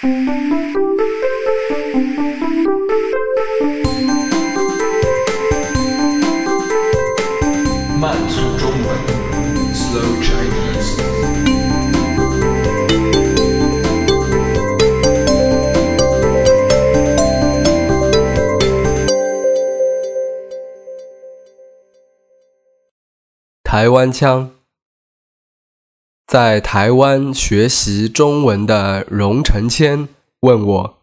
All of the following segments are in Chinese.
慢速中文，Slow Chinese。台湾腔，在台湾学习中文的荣成谦问我：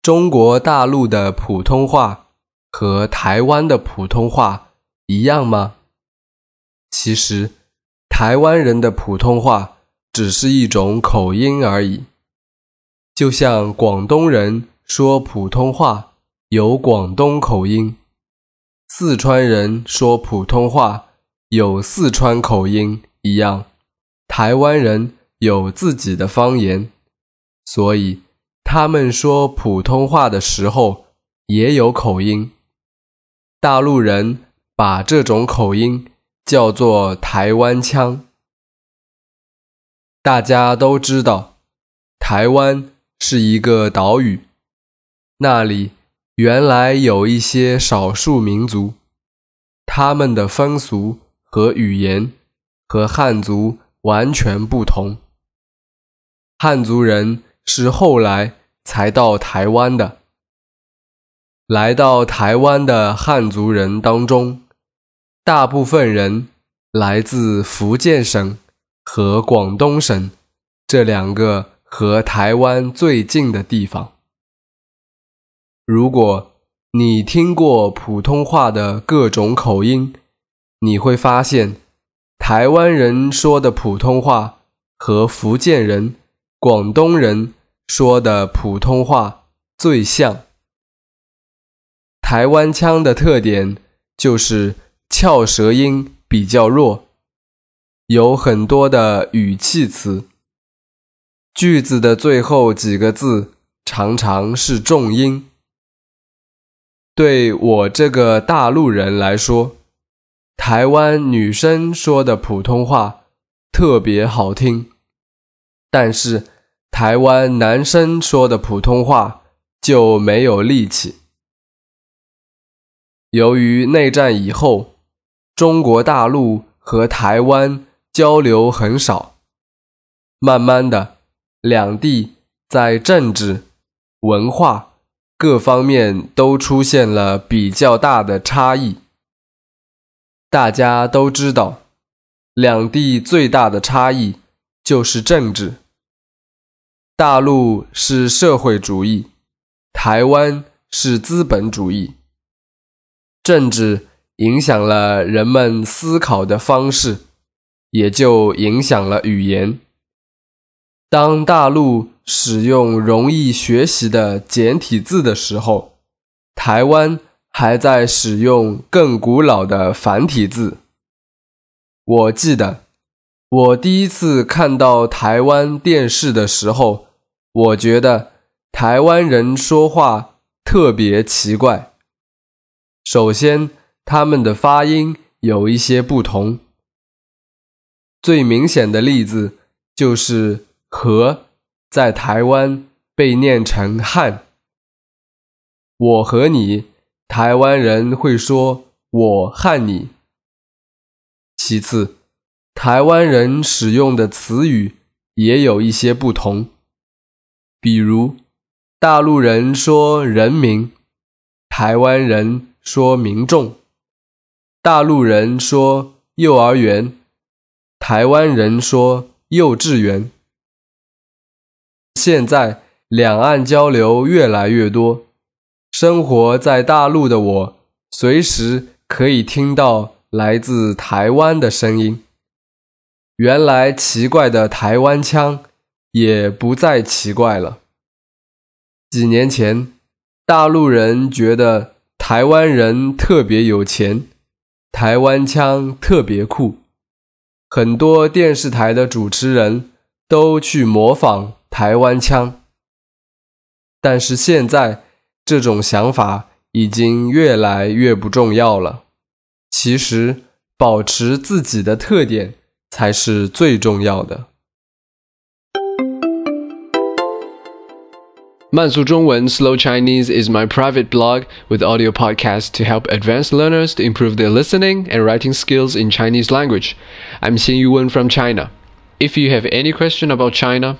中国大陆的普通话和台湾的普通话一样吗？其实，台湾人的普通话只是一种口音而已，就像广东人说普通话有广东口音，四川人说普通话。有四川口音一样，台湾人有自己的方言，所以他们说普通话的时候也有口音。大陆人把这种口音叫做台湾腔。大家都知道，台湾是一个岛屿，那里原来有一些少数民族，他们的风俗。和语言和汉族完全不同。汉族人是后来才到台湾的。来到台湾的汉族人当中，大部分人来自福建省和广东省这两个和台湾最近的地方。如果你听过普通话的各种口音，你会发现，台湾人说的普通话和福建人、广东人说的普通话最像。台湾腔的特点就是翘舌音比较弱，有很多的语气词，句子的最后几个字常常是重音。对我这个大陆人来说，台湾女生说的普通话特别好听，但是台湾男生说的普通话就没有力气。由于内战以后，中国大陆和台湾交流很少，慢慢的，两地在政治、文化各方面都出现了比较大的差异。大家都知道，两地最大的差异就是政治。大陆是社会主义，台湾是资本主义。政治影响了人们思考的方式，也就影响了语言。当大陆使用容易学习的简体字的时候，台湾。还在使用更古老的繁体字。我记得，我第一次看到台湾电视的时候，我觉得台湾人说话特别奇怪。首先，他们的发音有一些不同。最明显的例子就是“和”在台湾被念成“汉”。我和你。台湾人会说“我和你”。其次，台湾人使用的词语也有一些不同，比如大陆人说“人民”，台湾人说“民众”；大陆人说“幼儿园”，台湾人说“幼稚园”。现在两岸交流越来越多。生活在大陆的我，随时可以听到来自台湾的声音。原来奇怪的台湾腔也不再奇怪了。几年前，大陆人觉得台湾人特别有钱，台湾腔特别酷，很多电视台的主持人都去模仿台湾腔。但是现在。这种想法已经越来越不重要了。其实，保持自己的特点才是最重要的。 慢速中文 Slow Chinese is my private blog with audio podcasts to help advanced learners to improve their listening and writing skills in Chinese language. I'm Xin Yuwen from China. If you have any question about China,